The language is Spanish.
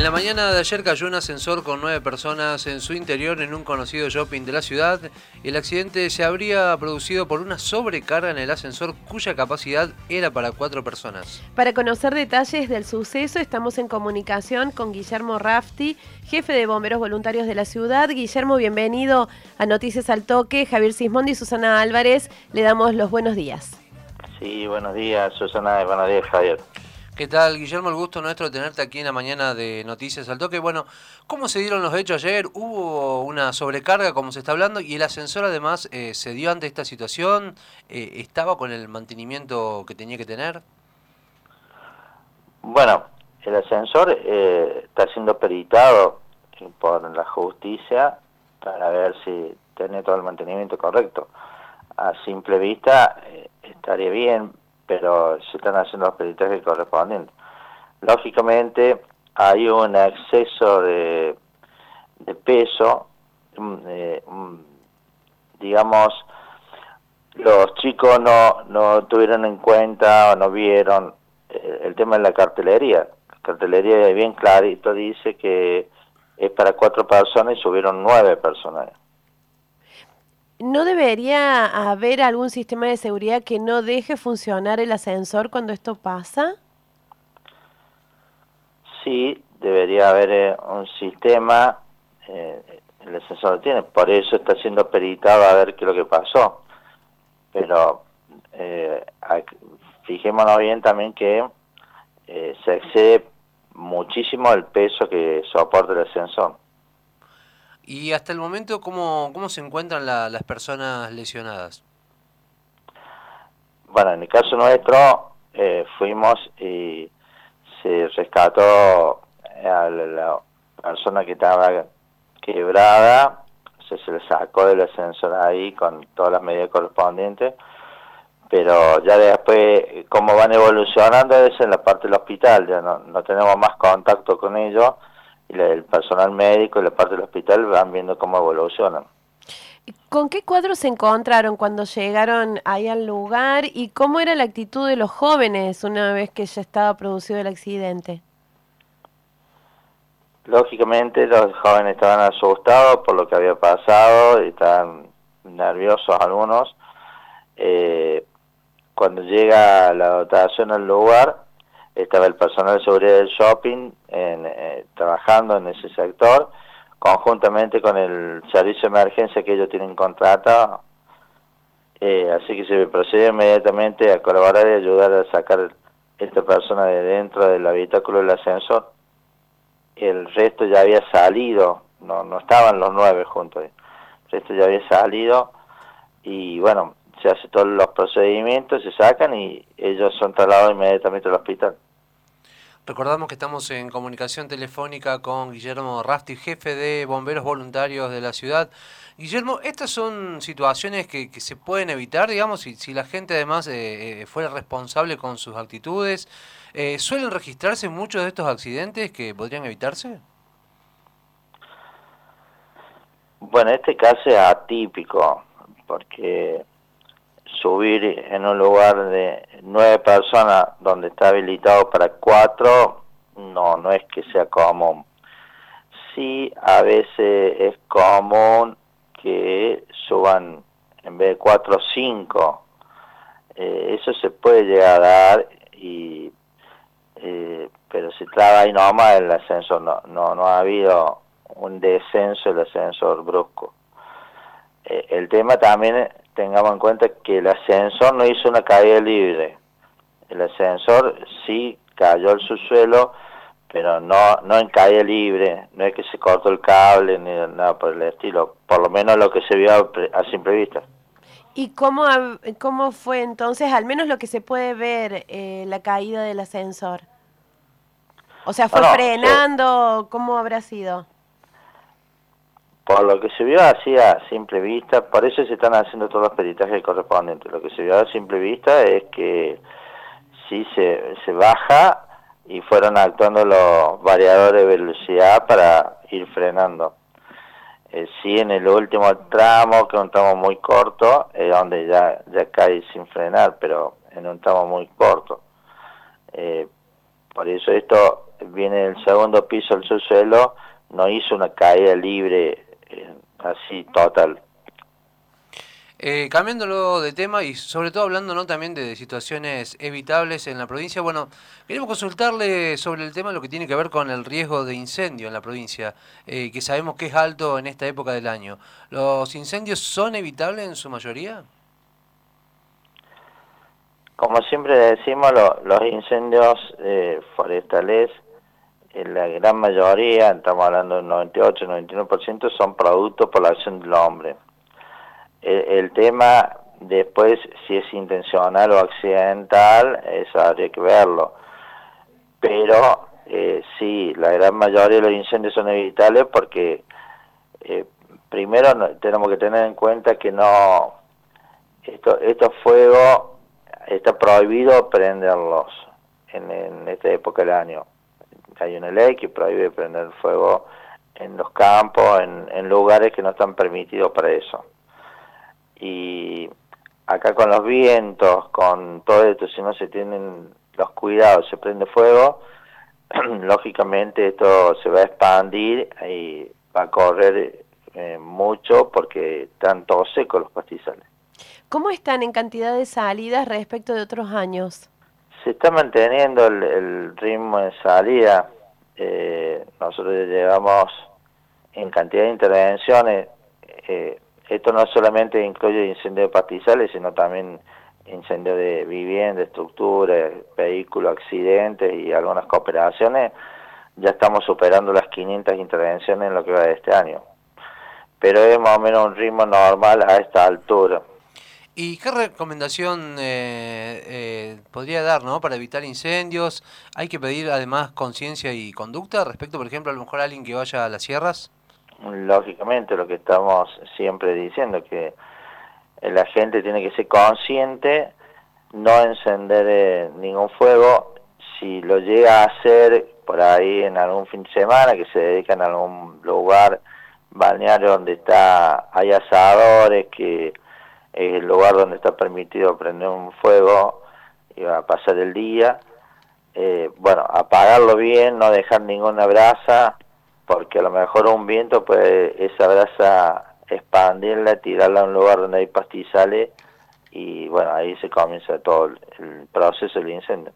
En la mañana de ayer cayó un ascensor con nueve personas en su interior en un conocido shopping de la ciudad. El accidente se habría producido por una sobrecarga en el ascensor cuya capacidad era para cuatro personas. Para conocer detalles del suceso estamos en comunicación con Guillermo Rafti, jefe de bomberos voluntarios de la ciudad. Guillermo, bienvenido a Noticias al Toque. Javier Sismondi y Susana Álvarez, le damos los buenos días. Sí, buenos días Susana, buenos días Javier. ¿Qué tal, Guillermo? El gusto nuestro de tenerte aquí en la mañana de Noticias al Toque. Bueno, ¿cómo se dieron los hechos ayer? ¿Hubo una sobrecarga, como se está hablando? ¿Y el ascensor además eh, se dio ante esta situación? Eh, ¿Estaba con el mantenimiento que tenía que tener? Bueno, el ascensor eh, está siendo peritado por la justicia para ver si tiene todo el mantenimiento correcto. A simple vista estaría bien, pero se están haciendo los peritajes correspondientes. Lógicamente hay un exceso de, peso, mm, eh, mm, digamos, los chicos no, no tuvieron en cuenta o no vieron eh, el tema de la cartelería. La cartelería bien clarito dice que es para cuatro personas y subieron nueve personas. ¿No debería haber algún sistema de seguridad que no deje funcionar el ascensor cuando esto pasa? Sí, debería haber eh, un sistema, eh, el ascensor lo tiene, por eso está siendo peritado a ver qué es lo que pasó. Pero eh, fijémonos bien también que eh, se excede muchísimo el peso que soporta el ascensor. Y hasta el momento, ¿cómo, cómo se encuentran las personas lesionadas? Bueno, en el caso nuestro eh, fuimos y se rescató a la persona que estaba quebrada, se, le sacó del ascensor ahí con todas las medidas correspondientes, pero ya después, como van evolucionando, es en la parte del hospital, ya no, no tenemos más contacto con ellos, y el personal médico y la parte del hospital van viendo cómo evolucionan. ¿Con qué cuadros se encontraron cuando llegaron ahí al lugar y cómo era la actitud de los jóvenes una vez que ya estaba producido el accidente? Lógicamente los jóvenes estaban asustados por lo que había pasado, estaban nerviosos algunos. Eh, cuando llega la dotación al lugar, estaba el personal de seguridad del shopping en, eh, trabajando en ese sector, conjuntamente con el servicio de emergencia que ellos tienen contratado. Eh, así que se procedió inmediatamente a colaborar y ayudar a sacar esta persona de dentro del habitáculo del ascensor. El resto ya había salido, no, no estaban los nueve juntos, el resto ya había salido y bueno, se hace todos los procedimientos, se sacan y ellos son trasladados inmediatamente al hospital. Recordamos que estamos en comunicación telefónica con Guillermo Rafti, jefe de bomberos voluntarios de la ciudad. Guillermo, estas son situaciones que, se pueden evitar, digamos, si, si la gente además eh, eh, fuera responsable con sus actitudes. Eh, ¿Suelen registrarse muchos de estos accidentes que podrían evitarse? Bueno, este caso es atípico, porque subir en un lugar de nueve personas donde está habilitado para cuatro, no, no es que sea común. Sí, a veces es común que suban en vez de cuatro, cinco. Eh, eso se puede llegar a dar, y, eh, pero si traba ahí nomás el ascenso, no, no, no ha habido un descenso del ascensor brusco. Eh, el tema también tengamos en cuenta que el ascensor no hizo una caída libre. El ascensor sí cayó al subsuelo, pero no, no en caída libre, no es que se cortó el cable ni nada por el estilo, por lo menos lo que se vio a, simple vista. ¿Y cómo, cómo fue entonces, al menos lo que se puede ver, eh, la caída del ascensor? O sea, ¿fue frenando? ¿Cómo habrá sido? Por lo que se vio así a simple vista, por eso se están haciendo todos los peritajes correspondientes. Lo que se vio a simple vista es que sí se, se baja y fueron actuando los variadores de velocidad para ir frenando. Eh, sí, en el último tramo, que es un tramo muy corto, es donde ya, ya cae sin frenar, pero en un tramo muy corto. Eh, por eso esto viene del segundo piso al subsuelo, no hizo una caída libre eh, así total. Eh, cambiándolo de tema y sobre todo hablando ¿no? también de situaciones evitables en la provincia, bueno, queremos consultarle sobre el tema lo que tiene que ver con el riesgo de incendio en la provincia, eh, que sabemos que es alto en esta época del año. ¿Los incendios son evitables en su mayoría? Como siempre decimos, los incendios eh, forestales, la gran mayoría, estamos hablando del 98-99%, son productos por la acción del hombre el, tema después, si es intencional o accidental, eso habría que verlo. Pero eh, sí, la gran mayoría de los incendios son evitables porque eh, primero tenemos que tener en cuenta que no esto, estos fuegos está prohibido prenderlos en, en esta época del año. Hay una ley que prohíbe prender fuego en los campos, en, lugares que no están permitidos para eso y acá con los vientos, con todo esto, si no se tienen los cuidados, se prende fuego, lógicamente esto se va a expandir y va a correr eh, mucho porque están todos secos los pastizales. ¿Cómo están en cantidad de salidas respecto de otros años? Se está manteniendo el, ritmo de salida. Eh, nosotros llevamos en cantidad de intervenciones eh, esto no solamente incluye incendio de pastizales, sino también incendio de vivienda, estructuras, vehículos, accidentes y algunas cooperaciones. Ya estamos superando las 500 intervenciones en lo que va de este año. Pero es más o menos un ritmo normal a esta altura. ¿Y qué recomendación eh, eh, podría dar ¿no? para evitar incendios? ¿Hay que pedir además conciencia y conducta respecto, por ejemplo, a lo mejor a alguien que vaya a las sierras? lógicamente lo que estamos siempre diciendo, que la gente tiene que ser consciente, no encender eh, ningún fuego, si lo llega a hacer por ahí en algún fin de semana, que se dedican a algún lugar balneario donde está hay asadores, que es el lugar donde está permitido prender un fuego y a pasar el día, eh, bueno, apagarlo bien, no dejar ninguna brasa, porque a lo mejor un viento puede esa brasa expandirla, tirarla a un lugar donde hay pastizales y bueno, ahí se comienza todo el proceso del incendio.